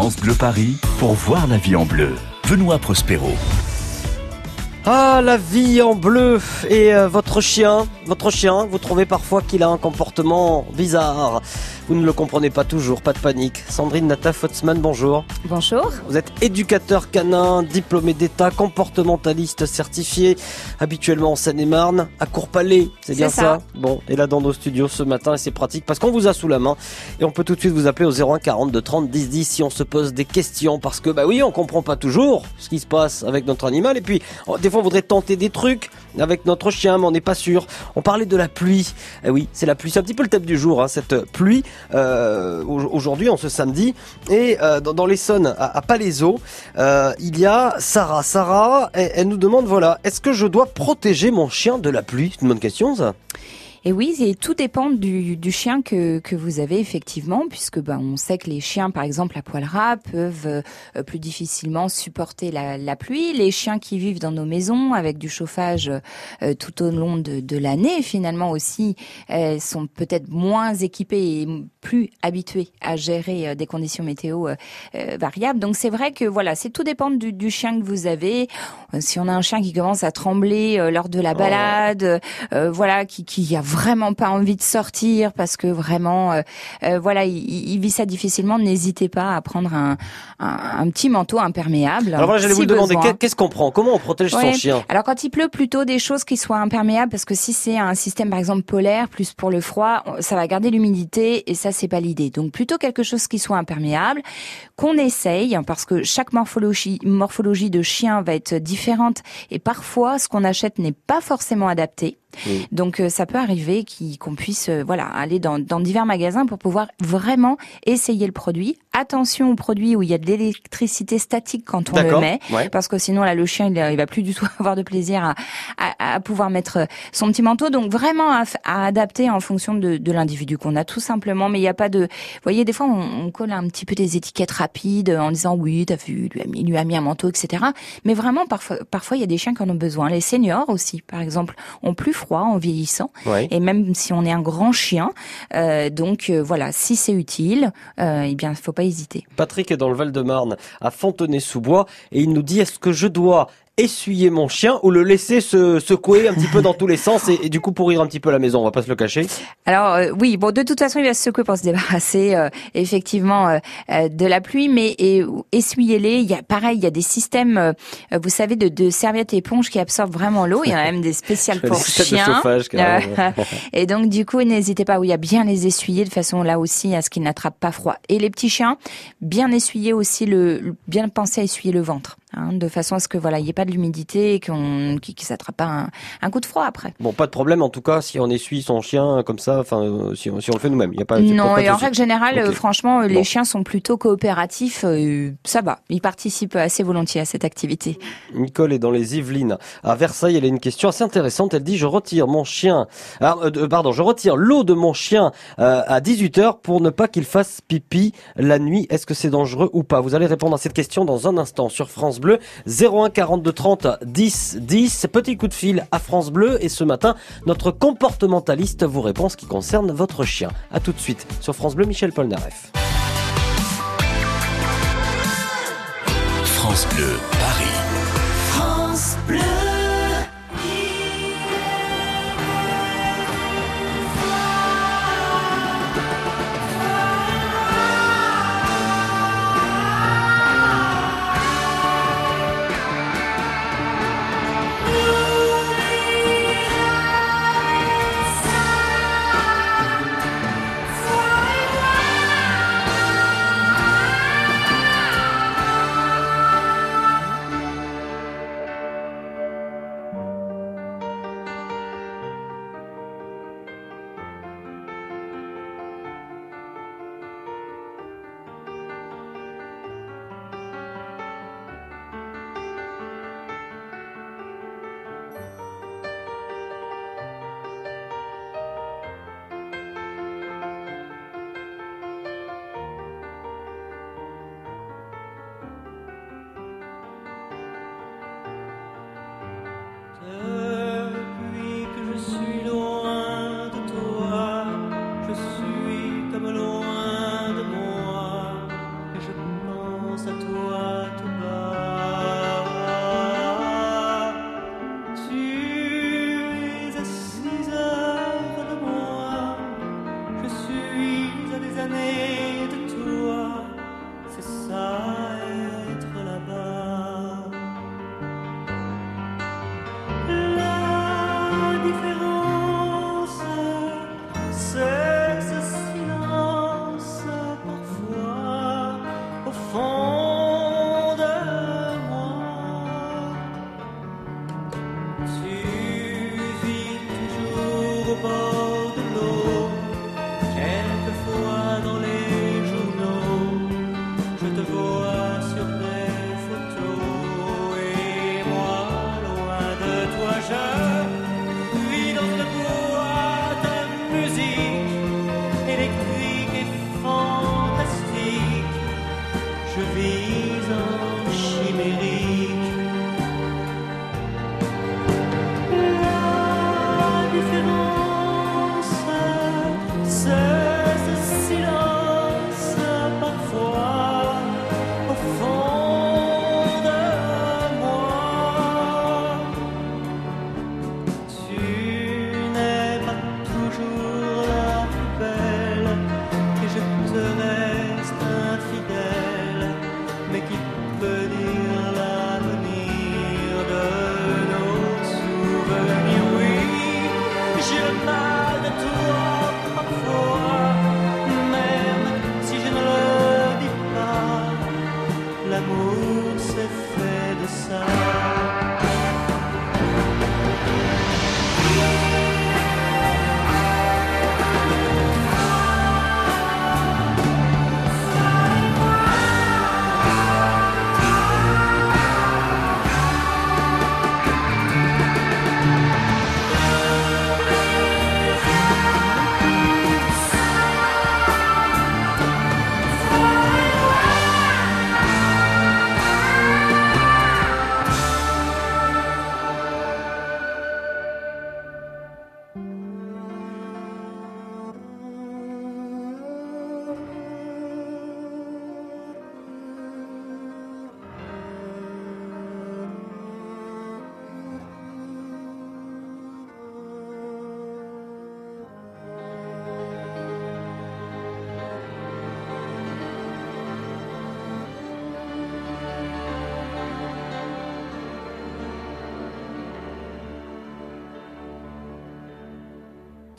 France Paris pour voir la vie en bleu. Benoît Prospero. Ah, la vie en bleu et euh, votre chien, votre chien, vous trouvez parfois qu'il a un comportement bizarre. Vous ne le comprenez pas toujours, pas de panique. Sandrine Nata Fotzman, bonjour. Bonjour. Vous êtes éducateur canin, diplômé d'État, comportementaliste certifié, habituellement en Seine-et-Marne, à Courpalais, c'est bien ça. ça? Bon, et là dans nos studios ce matin, et c'est pratique parce qu'on vous a sous la main et on peut tout de suite vous appeler au 01 42 30 10 10 si on se pose des questions parce que bah oui, on comprend pas toujours ce qui se passe avec notre animal et puis des on voudrait tenter des trucs avec notre chien mais on n'est pas sûr. On parlait de la pluie. Eh oui, c'est la pluie, c'est un petit peu le thème du jour, hein, cette pluie euh, au- aujourd'hui, en ce samedi. Et euh, dans, dans l'Essonne, à, à Palaiseau, euh, il y a Sarah. Sarah, elle, elle nous demande, voilà, est-ce que je dois protéger mon chien de la pluie? C'est une bonne question, ça. Et oui, et tout dépend du, du chien que, que vous avez effectivement, puisque ben, on sait que les chiens, par exemple, à poil ras, peuvent euh, plus difficilement supporter la, la pluie. Les chiens qui vivent dans nos maisons avec du chauffage euh, tout au long de, de l'année, finalement aussi, euh, sont peut-être moins équipés et plus habitués à gérer euh, des conditions météo euh, euh, variables. Donc c'est vrai que voilà, c'est tout dépend du, du chien que vous avez. Si on a un chien qui commence à trembler euh, lors de la balade, euh, voilà, qui, qui a vraiment pas envie de sortir parce que vraiment, euh, euh, voilà, il, il vit ça difficilement. N'hésitez pas à prendre un, un, un petit manteau imperméable. Alors voilà, j'allais si vous demander, qu'est-ce qu'on prend? Comment on protège son chien? Alors quand il pleut, plutôt des choses qui soient imperméables, parce que si c'est un système par exemple polaire, plus pour le froid, ça va garder l'humidité et ça c'est pas l'idée. Donc plutôt quelque chose qui soit imperméable, qu'on essaye, parce que chaque morphologie, morphologie de chien va être différente et parfois ce qu'on achète n'est pas forcément adapté. Oui. Donc euh, ça peut arriver qu'on puisse euh, voilà aller dans, dans divers magasins pour pouvoir vraiment essayer le produit. Attention aux produits où il y a de l'électricité statique quand on le met Ouais. parce que sinon là le chien il, il va plus du tout avoir de plaisir à, à, à pouvoir mettre euh, son petit manteau donc vraiment à, adapter en fonction de, de l'individu qu'on a tout simplement mais il n'y a pas de vous voyez des fois on, on colle un petit peu des étiquettes rapides en disant oui t'as vu lui a mis, lui a mis un manteau etc mais vraiment parfois parfois il y a des chiens qui en ont besoin les seniors aussi par exemple ont plus froid en vieillissant Ouais. et même si on est un grand chien euh, donc euh, voilà si c'est utile euh, eh bien faut pas hésiter Patrick est dans le Val-de-Marne, à Fontenay-sous-Bois, et il nous dit, est-ce que je dois essuyer mon chien ou le laisser se secouer un petit peu dans tous les sens et, et du coup pourrir un petit peu la maison, on va pas se le cacher. Alors euh, oui, bon de toute façon il va se secouer pour se débarrasser euh, effectivement euh, euh, de la pluie, mais et, essuyez-les. Il y a pareil, il y a des systèmes, euh, vous savez, de, de serviettes éponges qui absorbent vraiment l'eau. Il y en a même des spéciales pour de chiens. chauffage. Euh, et donc du coup n'hésitez pas, oui, à bien les essuyer de façon là aussi à ce qu'ils n'attrapent pas froid. Et les petits chiens, bien essuyer aussi le, le- bien penser à essuyer le ventre, hein, de façon à ce que voilà il n'y ait pas de l'humidité et qu'on qu'ils s'attrapent pas un, un coup de froid après. Bon, pas de problème en tout cas si on essuie son chien comme ça, enfin euh, si on, si on le fait nous-mêmes, il y a pas Non, pas et en règle générale, franchement, euh, Bon. les chiens sont plutôt coopératifs. euh, ça va, ils participent assez volontiers à cette activité. Nicole est dans les Yvelines. À Versailles, elle a une question assez intéressante. Elle dit je retire mon chien, euh, de- pardon, je retire l'eau de mon chien euh, à 18 h pour ne pas qu'il fasse pipi la nuit. Est-ce que c'est dangereux ou pas? Vous allez répondre à cette question dans un instant sur France Bleu 01 42 30 10 10. Petit coup de fil à France Bleu et ce matin, notre comportementaliste vous répond ce qui concerne votre chien. À tout de suite sur France Bleu, Michel Polnareff. France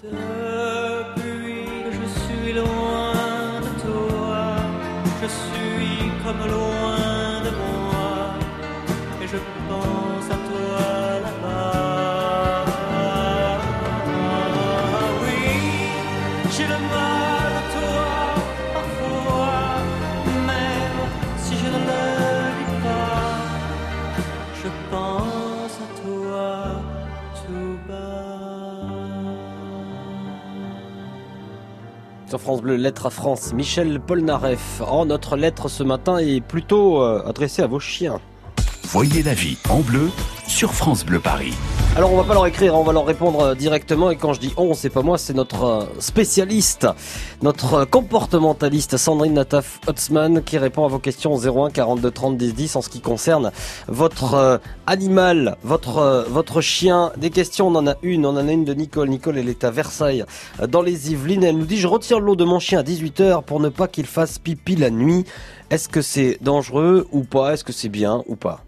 Paris. Sur France Bleu, lettre à France, Michel Polnareff. Oh, notre lettre ce matin est plutôt euh, adressée à vos chiens. Voyez la vie en bleu sur France Bleu Paris. Alors on va pas leur écrire, on va leur répondre euh, directement et quand je dis on, c'est pas moi, c'est notre euh, spécialiste, notre comportementaliste Sandrine Nataf Hotzman qui répond à vos questions 01 42 30 10 10 en ce qui concerne votre euh, animal, votre votre chien. Des questions, on en a une, on en a une de Nicole. Nicole, elle est à Versailles dans les Yvelines. Elle nous dit je retire l'eau de mon chien à 18h pour ne pas qu'il fasse pipi la nuit. Est-ce que c'est dangereux ou pas? Est-ce que c'est bien ou pas?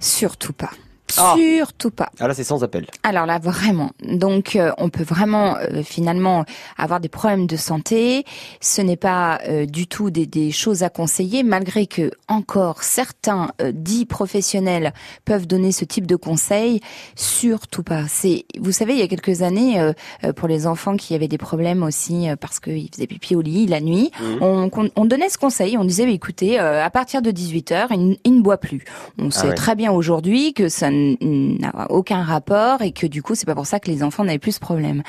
Surtout pas. Ah. Surtout pas. Ah là, c'est sans appel. Alors là, vraiment. Donc, euh, on peut vraiment euh, finalement avoir des problèmes de santé. Ce n'est pas euh, du tout des, des, choses à conseiller, malgré que encore certains dits professionnels peuvent donner ce type de conseils. Surtout pas. C'est, vous savez, il y a quelques années, pour les enfants qui avaient des problèmes aussi parce qu'ils faisaient pipi au lit la nuit, mmh. on, on, donnait ce conseil. On disait, écoutez, à partir de 18 h il, il, ne boit plus. On ah sait très bien aujourd'hui que ça n'a aucun rapport et que du coup c'est pas pour ça que les enfants n'avaient plus ce problème.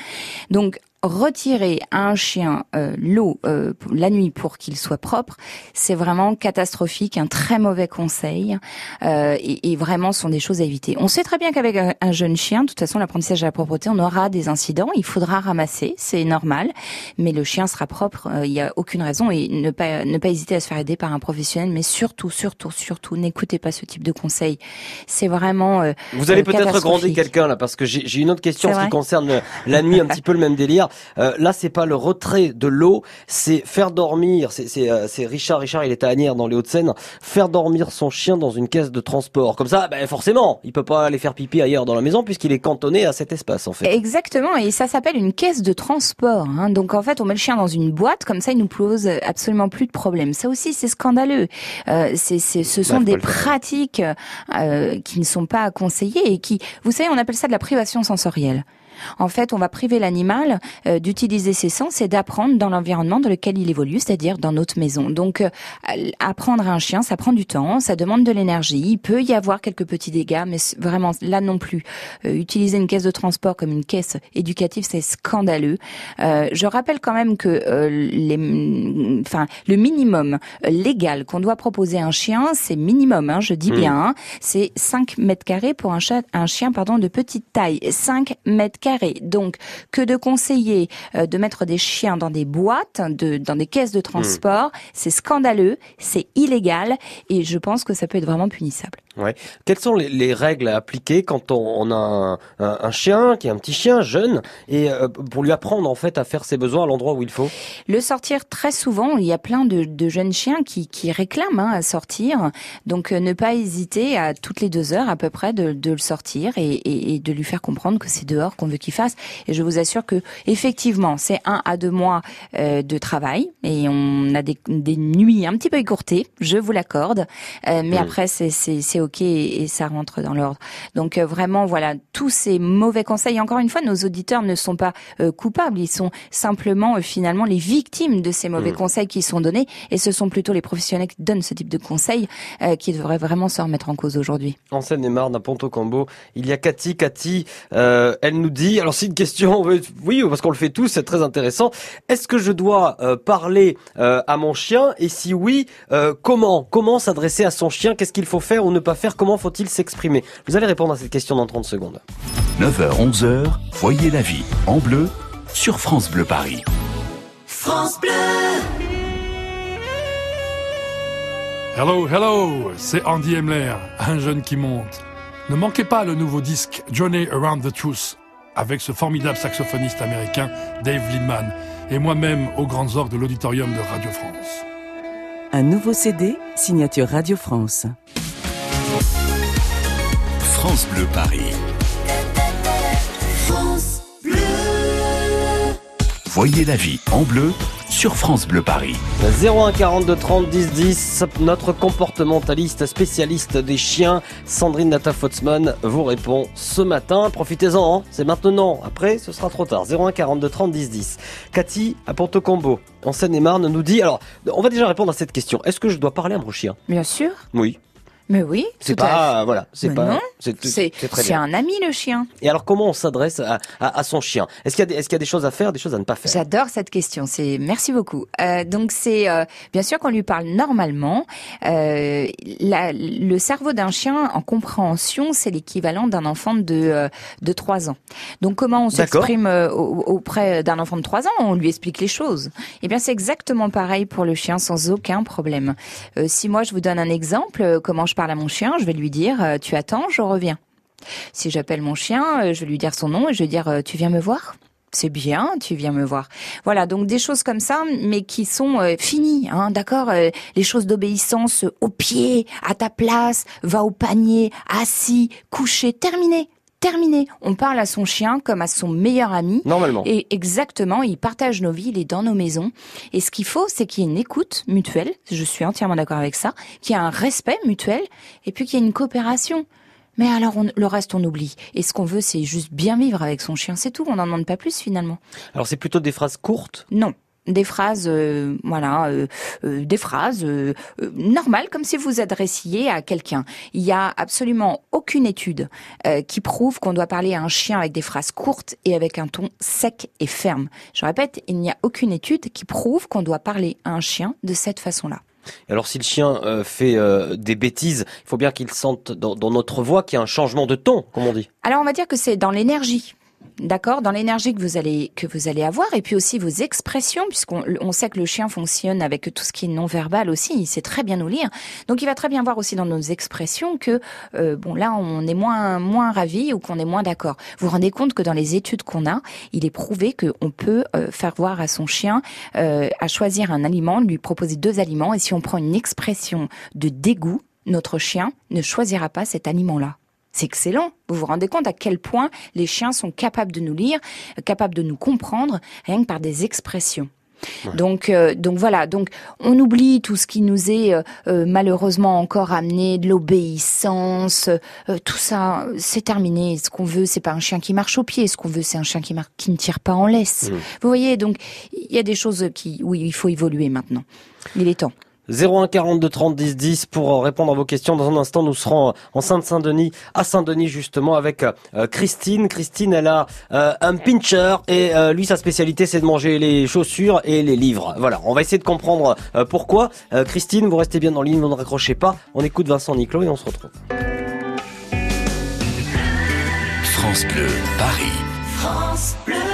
Donc retirer à un chien euh, l'eau euh, la nuit pour qu'il soit propre, c'est vraiment catastrophique, un très mauvais conseil, euh, et, et, vraiment ce sont des choses à éviter. On sait très bien qu'avec un, un, jeune chien, de toute façon, l'apprentissage à la propreté, on aura des incidents, il faudra ramasser, c'est normal, mais le chien sera propre, il n'y a aucune raison, et ne pas ne pas hésiter à se faire aider par un professionnel, mais surtout, surtout, surtout, n'écoutez pas ce type de conseils. C'est vraiment Vous allez peut-être gronder quelqu'un là, parce que j'ai une autre question qui concerne la nuit, un petit peu le même délire. Euh, là, c'est pas le retrait de l'eau, c'est faire dormir. C'est euh, Richard. Richard, il est à Agnières dans les Hauts-de-Seine. Faire dormir son chien dans une caisse de transport. Comme ça, ben forcément, il peut pas aller faire pipi ailleurs dans la maison puisqu'il est cantonné à cet espace en fait. Exactement, et ça s'appelle une caisse de transport. Hein. Donc en fait, on met le chien dans une boîte, comme ça, il nous pose absolument plus de problèmes. Ça aussi, c'est scandaleux. Euh, c'est, ce sont des pratiques euh, qui ne sont pas conseillées et qui, vous savez, on appelle ça de la privation sensorielle. En fait, on va priver l'animal euh, d'utiliser ses sens et d'apprendre dans l'environnement dans lequel il évolue, c'est-à-dire dans notre maison. Donc, euh, apprendre un chien, ça prend du temps, ça demande de l'énergie. Il peut y avoir quelques petits dégâts, mais vraiment là non plus. Euh, utiliser une caisse de transport comme une caisse éducative, c'est scandaleux. je rappelle quand même que les, enfin, le minimum légal qu'on doit proposer à un chien, c'est minimum, hein, je dis mmh. bien, hein, c'est 5 mètres carrés pour un, chat, un chien pardon, de petite taille. 5 mètres Donc, que de conseiller euh, de mettre des chiens dans des boîtes, de, dans des caisses de transport, hmm. c'est scandaleux, c'est illégal, et je pense que ça peut être vraiment punissable. Ouais. Quelles sont les, règles à appliquer quand on, a un, chien qui est un petit chien jeune et euh, pour lui apprendre en fait à faire ses besoins à l'endroit où il faut? Le sortir très souvent, il y a plein de, jeunes chiens qui, qui réclament hein, à sortir, donc euh, ne pas hésiter à toutes les deux heures à peu près de, le sortir et, et, de lui faire comprendre que c'est dehors qu'on veut qu'il fasse. Et je vous assure que effectivement, c'est un à deux mois euh, de travail et on a des, des, nuits un petit peu écourtées, je vous l'accorde, mais mmh. après c'est ok et, ça rentre dans l'ordre. Donc euh, vraiment, voilà, tous ces mauvais conseils. Encore une fois, nos auditeurs ne sont pas euh, coupables, ils sont simplement euh, finalement les victimes de ces mauvais mmh. conseils qui sont donnés, et ce sont plutôt les professionnels qui donnent ce type de conseils qui devraient vraiment se remettre en cause aujourd'hui. En Seine-et-Marne, à Ponto Combo, il y a Cathy. Cathy, elle nous dit, alors c'est une question, oui, parce qu'on le fait tous, c'est très intéressant. Est-ce que je dois parler à mon chien, et si oui, comment? Comment s'adresser à son chien? Qu'est-ce qu'il faut faire ou ne pas faire Comment faut-il s'exprimer? Vous allez répondre à cette question dans 30 secondes. 9h, 11h, voyez la vie en bleu sur France Bleu Paris. France Bleu Hello, hello, c'est Andy Emler, un jeune qui monte. Ne manquez pas le nouveau disque Journey Around the Truth avec ce formidable saxophoniste américain Dave Lindman et moi-même aux grandes orgues de l'auditorium de Radio France. Un nouveau CD, signature Radio France. France Bleu Paris. France Bleu. Voyez la vie en bleu sur France Bleu Paris. 01 42 30 10 10, notre comportementaliste spécialiste des chiens, Sandrine Nata Fotzman, vous répond ce matin. Profitez-en, hein. c'est maintenant. Après, ce sera trop tard. 01 42 30 10 10. Cathy à Ponte Combo, en Seine-et-Marne, nous dit. Alors, on va déjà répondre à cette question. Est-ce que je dois parler à mon chien? Bien sûr. Oui. Mais oui, c'est pas voilà, c'est pas c'est un ami le chien. Et alors comment on s'adresse à, à, son chien? Est-ce qu'il y a des est-ce qu'il y a des choses à faire, des choses à ne pas faire? J'adore cette question. C'est merci beaucoup. Euh, donc c'est euh, bien sûr qu'on lui parle normalement. Euh, la, le cerveau d'un chien en compréhension, c'est l'équivalent d'un enfant de euh, de 3 ans. Donc comment on s'exprime euh, auprès d'un enfant de 3 ans? On lui explique les choses. Eh bien c'est exactement pareil pour le chien sans aucun problème. si moi je vous donne un exemple, comment je je parle à mon chien, je vais lui dire euh, tu attends, je reviens. Si j'appelle mon chien, euh, je vais lui dire son nom et je vais dire euh, tu viens me voir? C'est bien, tu viens me voir. Voilà, donc des choses comme ça, mais qui sont finies, hein, d'accord Les choses d'obéissance au pied, à ta place, va au panier, assis, couché, terminé terminé. On parle à son chien comme à son meilleur ami. Normalement. Et exactement, il partage nos vies, il est dans nos maisons. Et ce qu'il faut, c'est qu'il y ait une écoute mutuelle. Je suis entièrement d'accord avec ça. Qu'il y ait un respect mutuel. Et puis qu'il y ait une coopération. Mais alors, le reste, on oublie. Et ce qu'on veut, c'est juste bien vivre avec son chien. C'est tout. On n'en demande pas plus, finalement. Alors, c'est plutôt des phrases courtes? Non. Des phrases, euh, voilà, euh, euh, des phrases normales, comme si vous adressiez à quelqu'un. Il y a absolument aucune étude qui prouve qu'on doit parler à un chien avec des phrases courtes et avec un ton sec et ferme. Je répète, il n'y a aucune étude qui prouve qu'on doit parler à un chien de cette façon-là. Alors si le chien fait des bêtises, il faut bien qu'il sente dans, dans notre voix qu'il y a un changement de ton, comme on dit. Alors on va dire que c'est dans l'énergie d'accord, dans l'énergie que vous allez que vous allez avoir, et puis aussi vos expressions, puisqu'on on sait que le chien fonctionne avec tout ce qui est non verbal aussi, il sait très bien nous lire. Donc il va très bien voir aussi dans nos expressions que euh, bon là on est moins moins ravi ou qu'on est moins d'accord. Vous vous rendez compte que dans les études qu'on a, il est prouvé qu'on peut euh, faire voir à son chien euh, à choisir un aliment, lui proposer deux aliments, et si on prend une expression de dégoût, notre chien ne choisira pas cet aliment-là. C'est excellent. Vous vous rendez compte à quel point les chiens sont capables de nous lire, capables de nous comprendre, rien que par des expressions. Donc, euh, donc voilà. Donc, on oublie tout ce qui nous est euh, euh, malheureusement encore amené, de l'obéissance, tout ça, c'est terminé. Ce qu'on veut, c'est pas un chien qui marche au pied. Ce qu'on veut, c'est un chien qui, qui ne tire pas en laisse. Vous voyez, donc il y a des choses qui, oui, il faut évoluer maintenant. Il est temps. 01 42 30 10 10 pour répondre à vos questions. Dans un instant, nous serons en Sainte-Saint-Denis, à Saint-Denis justement, avec euh, Christine. Christine, elle a euh, un pincher et euh, lui, sa spécialité, c'est de manger les chaussures et les livres. Voilà, on va essayer de comprendre pourquoi. Christine, vous restez bien dans ligne, vous ne raccrochez pas. On écoute Vincent Niclot et on se retrouve. France Bleu, Paris. France Bleu.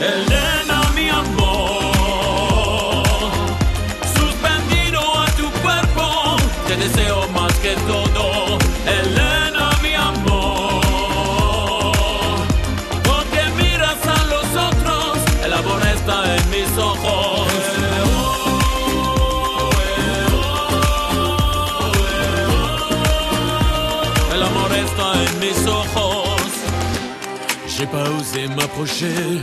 Elena, mi amor, suspendido a tu cuerpo, te deseo más que todo. Elena, mi amor, porque miras a los otros, el amor está en mis ojos. El amor está en mis ojos. J'ai pas osé m'approcher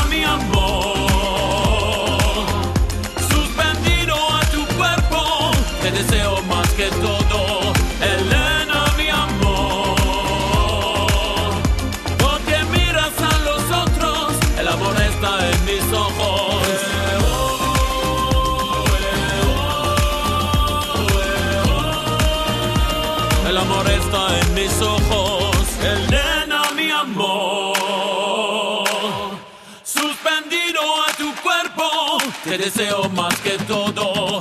todo, Elena, mi amor. Porque miras a los otros, el amor está en mis ojos. El amor está en mis ojos, Elena, mi amor. Suspendido a tu cuerpo, te deseo más que todo,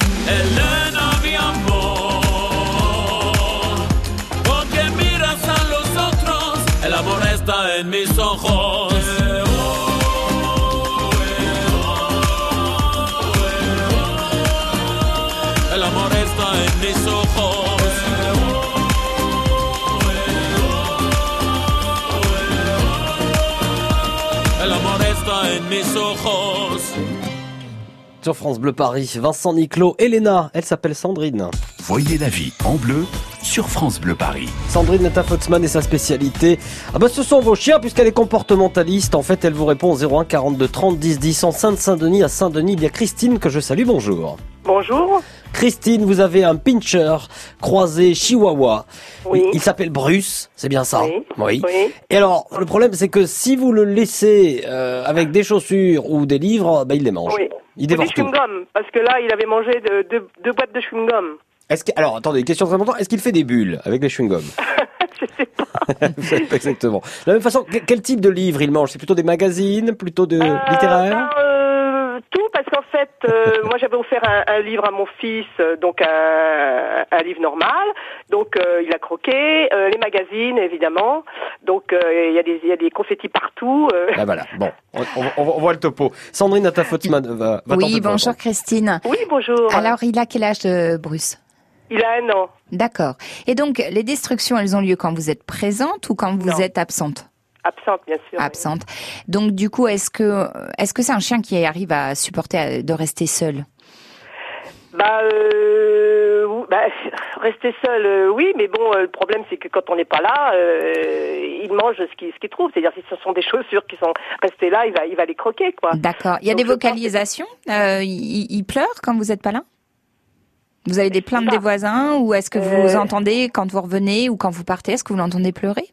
está en mis ojos. El amor está en mis ojos. El amor está en mis ojos. Sur France Bleu Paris, Vincent Niclot, Elena, elle s'appelle Sandrine. Voyez la vie en bleu sur France Bleu Paris. Sandrine Netta-Foxman et sa spécialité. Ah bah ce sont vos chiens puisqu'elle est comportementaliste. En fait, elle vous répond au 01 42 30 10 10 en Sainte-Saint-Denis. À Saint-Denis, il y a Christine que je salue. Bonjour. Bonjour. Christine, vous avez un pincher croisé chihuahua. Oui. Il s'appelle Bruce, c'est bien ça Oui. Et alors, le problème, c'est que si vous le laissez euh, avec des chaussures ou des livres, bah, il les mange. Oui. Il dévore des tout. chewing-gum, parce que là, il avait mangé de- deux- deux boîtes de chewing-gum. Est-ce que, alors, attendez, question très importante. Est-ce qu'il fait des bulles avec les chewing-gums Je sais pas. Vous savez pas Exactement. De la même façon, que- quel type de livre il mange? C'est plutôt des magazines, plutôt de Euh, littéraire ben, euh, Tout, parce qu'en fait, euh, moi j'avais offert un, un livre à mon fils, euh, donc un, un livre normal. Donc euh, il a croqué, euh, les magazines évidemment. Donc euh, il y a des il y a des confettis partout. euh. Ah voilà, bon, on, on- on- voit le topo. Sandrine Atafotsman va, va Oui, bonjour. Christine. Oui, bonjour. Alors, il a quel âge, Bruce? Il a un an. D'accord. Et donc, les destructions, elles ont lieu quand vous êtes présente ou quand vous Non. êtes absente? Absente, bien sûr. Absente. Donc, du coup, est-ce que est-ce que c'est un chien qui arrive à supporter de rester seul? Bah, euh, bah, rester seul, euh, oui, mais bon, euh, le problème c'est que quand on n'est pas là, il mange ce qu'il ce qu'il trouve. C'est-à-dire si ce sont des chaussures qui sont restées là, il va il va les croquer, quoi. D'accord. Il y a Donc, des que- vocalisations? Il, il pleure quand vous n'êtes pas là? Vous avez des plaintes des voisins ou est-ce que vous Euh. entendez quand vous revenez ou quand vous partez Est-ce que vous l'entendez pleurer?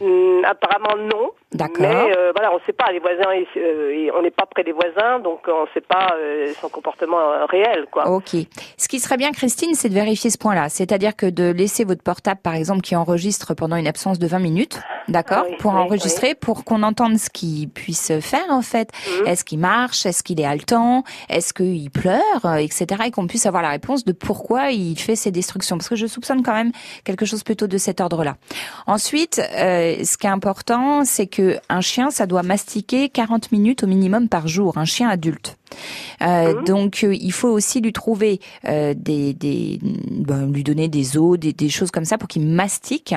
Hum, apparemment non. D'accord. Mais euh, voilà, on ne sait pas. Les voisins, euh, on n'est pas près des voisins, donc on ne sait pas euh, son comportement euh, réel, quoi. Ok. Ce qui serait bien, Christine, c'est de vérifier ce point-là. C'est-à-dire que de laisser votre portable, par exemple, qui enregistre pendant une absence de 20 minutes, d'accord, Ah oui, pour oui, enregistrer, pour qu'on entende ce qu'il puisse faire, en fait. Mhm. Est-ce qu'il marche? Est-ce qu'il est haletant? Est-ce qu'il pleure? Euh, Etc. Et qu'on puisse avoir la réponse de pourquoi il fait ces destructions. Parce que je soupçonne quand même quelque chose plutôt de cet ordre-là. Ensuite, euh, ce qui est important, c'est que un chien, ça doit mastiquer 40 minutes au minimum par jour, un chien adulte. Euh, Mhm. Donc, euh, il faut aussi lui trouver euh, des, des ben, lui donner des os, des, des choses comme ça pour qu'il mastique,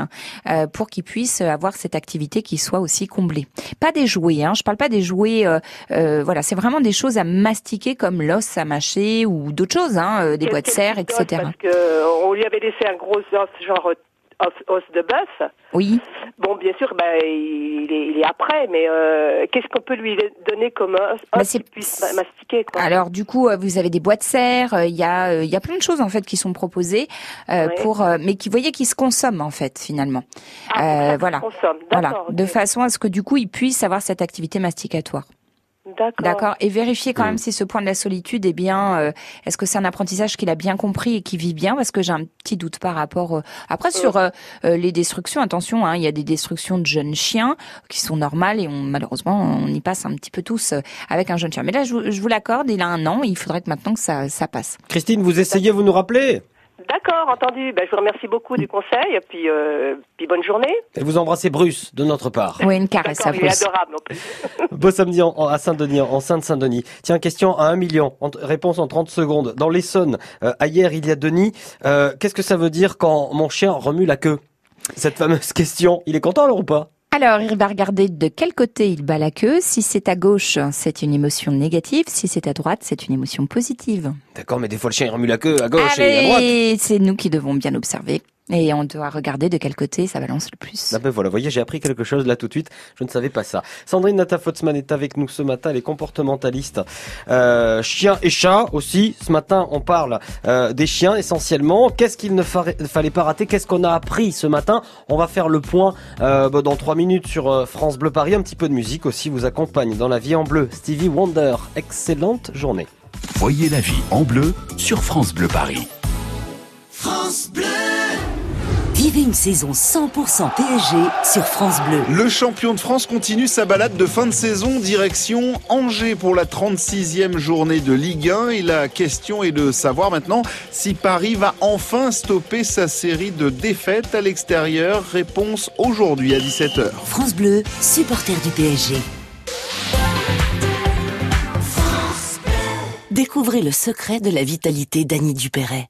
pour qu'il puisse avoir cette activité qui soit aussi comblée. Pas des jouets, hein. Je parle pas des jouets. voilà, c'est vraiment des choses à mastiquer comme l'os à mâcher ou d'autres choses, hein, des boîtes quel serre, etc. Parce que on lui avait laissé un gros os, genre os, de bœuf. Oui. Bon, bien sûr, bah, il, est, il est après, mais euh, qu'est-ce qu'on peut lui donner comme os, qu'il puisse ma- mastiquer, quoi? Alors du coup, euh, vous avez des boîtes serre, euh, il y a euh, il y a plein de choses en fait qui sont proposées euh, pour mais qui voyez qui se consomment en fait finalement. Ah, euh, voilà. on consomme. Voilà, de façon à ce que du coup, il puisse avoir cette activité masticatoire. D'accord. D'accord. Et vérifier quand même si ce point de la solitude est bien. euh, Est-ce que c'est un apprentissage qu'il a bien compris et qui vit bien Parce que j'ai un petit doute par rapport. euh, Après sur euh, euh, les destructions, attention, hein, il y a des destructions de jeunes chiens qui sont normales et on, malheureusement on y passe un petit peu tous euh, avec un jeune chien. Mais là, je, vous- je vous l'accorde, il a un an. Il faudrait que maintenant que ça, ça passe. Christine, vous essayez, vous nous rappelez? D'accord, entendu. Ben, je vous remercie beaucoup du conseil, puis, euh, puis bonne journée. Et vous embrassez Bruce de notre part. Oui, une caresse à D'accord, il est Bruce. adorable en plus. Beau samedi en- en- à Saint-Denis, en Sainte-Saint-Denis. Tiens, question à un million. En- Réponse en 30 secondes. Dans l'Essonne, euh, à hier, il y a Denis. Euh, Qu'est-ce que ça veut dire quand mon chien remue la queue? Cette fameuse question. Il est content alors ou pas? Alors, il va regarder de quel côté il bat la queue. Si c'est à gauche, c'est une émotion négative. Si c'est à droite, c'est une émotion positive. D'accord, mais des fois le chien il remue la queue à gauche et à droite. C'est nous qui devons bien observer. Et on doit regarder de quel côté ça balance le plus. Ah ben voilà, vous voyez, j'ai appris quelque chose là tout de suite. Je ne savais pas ça. Sandrine Nata-Fotzman est avec nous ce matin. Elle est comportementaliste. Euh, chien et chat aussi. Ce matin, on parle euh, des chiens essentiellement. Qu'est-ce qu'il ne fa- fallait pas rater? Qu'est-ce qu'on a appris ce matin? On va faire le point euh, bah, dans trois minutes sur euh, France Bleu Paris. Un petit peu de musique aussi vous accompagne dans la vie en bleu. Stevie Wonder. Excellente journée. Voyez la vie en bleu sur France Bleu Paris. France Bleu. Vivez une saison 100% PSG sur France Bleu. Le champion de France continue sa balade de fin de saison direction Angers pour la 36e journée de Ligue 1 et la question est de savoir maintenant si Paris va enfin stopper sa série de défaites à l'extérieur. Réponse aujourd'hui à 17h. France Bleu, supporter du PSG. Découvrez le secret de la vitalité d'Annie Dupéret.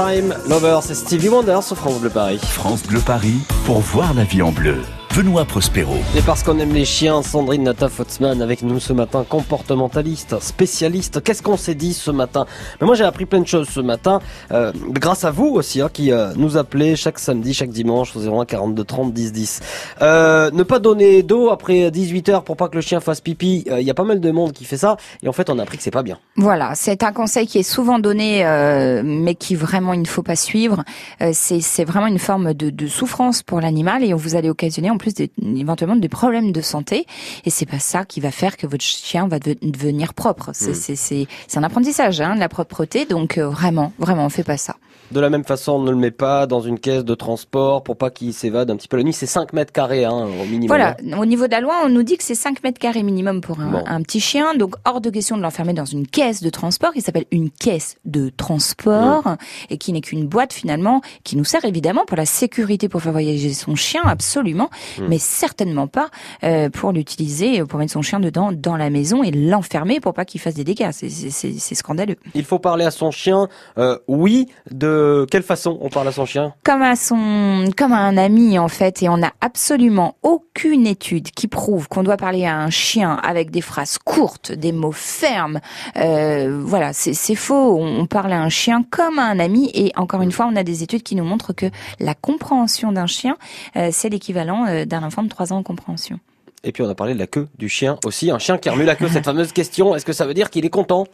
Part-time Lover, c'est Stevie Wonder sur France Bleu Paris. France Bleu Paris pour voir la vie en bleu. Benoît Prospero. Et parce qu'on aime les chiens, Sandrine Nata Fotzman avec nous ce matin, comportementaliste, spécialiste. Qu'est-ce qu'on s'est dit ce matin? Mais moi j'ai appris plein de choses ce matin, euh, grâce à vous aussi, hein, qui euh, nous appelez chaque samedi, chaque dimanche au 01 42 30 10 10. Euh, ne pas donner d'eau après 18 heures pour pas que le chien fasse pipi. Euh, Il y a pas mal de monde qui fait ça, et en fait on a appris que c'est pas bien. Voilà, c'est un conseil qui est souvent donné, euh, mais qui vraiment il ne faut pas suivre. Euh, c'est c'est vraiment une forme de, de souffrance pour l'animal et vous allez occasionner en plus des, éventuellement des problèmes de santé. Et c'est pas ça qui va faire que votre chien va de- devenir propre. C'est Mm. c'est un apprentissage, hein, de la propreté. Donc euh, vraiment, vraiment, on fait pas ça. De la même façon, on ne le met pas dans une caisse de transport pour pas qu'il s'évade un petit peu la nuit. C'est 5 mètres carrés hein, au minimum. Voilà, au niveau de la loi, on nous dit que c'est 5 mètres carrés minimum pour un, Bon. un petit chien, donc hors de question de l'enfermer dans une caisse de transport qui s'appelle une caisse de transport et qui n'est qu'une boîte finalement qui nous sert évidemment pour la sécurité pour faire voyager son chien, absolument, Mm. mais certainement pas euh, pour l'utiliser, pour mettre son chien dedans dans la maison et l'enfermer pour pas qu'il fasse des dégâts. C'est- C'est c'est- c'est scandaleux. Il faut parler à son chien. Euh, oui, de quelle façon on parle à son chien? Comme à son, comme à un ami en fait, et on n'a absolument aucune étude qui prouve qu'on doit parler à un chien avec des phrases courtes, des mots fermes. Euh, voilà, c'est c'est faux. On, on parle à un chien comme à un ami, et encore une fois, on a des études qui nous montrent que la compréhension d'un chien, euh, c'est l'équivalent euh, d'un enfant de 3 ans en compréhension. Et puis on a parlé de la queue du chien aussi. Un chien qui remue la queue, cette fameuse question, est-ce que ça veut dire qu'il est content?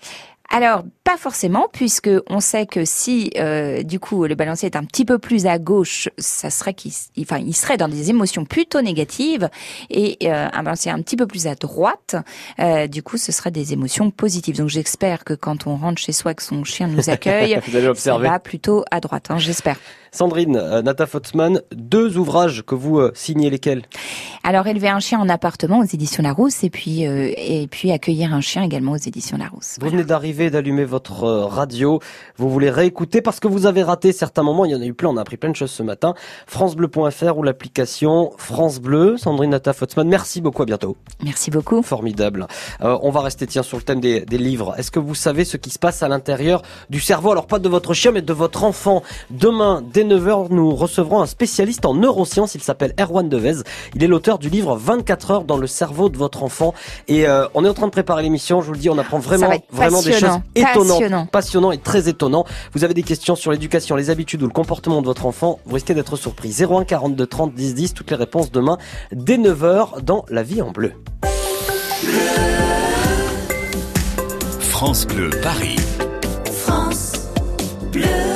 Alors, pas forcément, puisque on sait que si, euh, du coup, le balancier est un petit peu plus à gauche, ça serait qu'il, enfin, il serait dans des émotions plutôt négatives, et euh, un balancier un petit peu plus à droite, euh, du coup, ce serait des émotions positives. Donc, j'espère que quand on rentre chez soi, que son chien nous accueille, Vous allez ça va plutôt à droite. Hein, j'espère. Sandrine, euh, Nata Fotzman, deux ouvrages que vous euh, signez lesquels? Alors, élever un chien en appartement aux éditions Larousse, et puis, euh, et puis accueillir un chien également aux éditions Larousse. Vous venez d'arriver, d'allumer votre euh, radio, vous voulez réécouter parce que vous avez raté certains moments, il y en a eu plein, on a appris plein de choses ce matin. francebleu.fr ou l'application France Bleu. Sandrine Nata Fotzman, merci beaucoup, à bientôt. Merci beaucoup. Formidable. Euh, on va rester tiens sur le thème des, des livres. Est-ce que vous savez ce qui se passe à l'intérieur du cerveau? Alors pas de votre chien mais de votre enfant. Demain dès 9h nous recevrons un spécialiste en neurosciences. Il s'appelle Erwan Devez. Il est l'auteur du livre 24 heures dans le cerveau de votre enfant. Et euh, on est en train de préparer l'émission. Je vous le dis, on apprend vraiment vraiment des choses Passionnant. passionnant et très étonnant. Vous avez des questions sur l'éducation, les habitudes ou le comportement de votre enfant. Vous risquez d'être surpris. 01 42 30 10 10. Toutes les réponses demain dès 9h dans La vie en bleu. France Bleu Paris. France Bleu.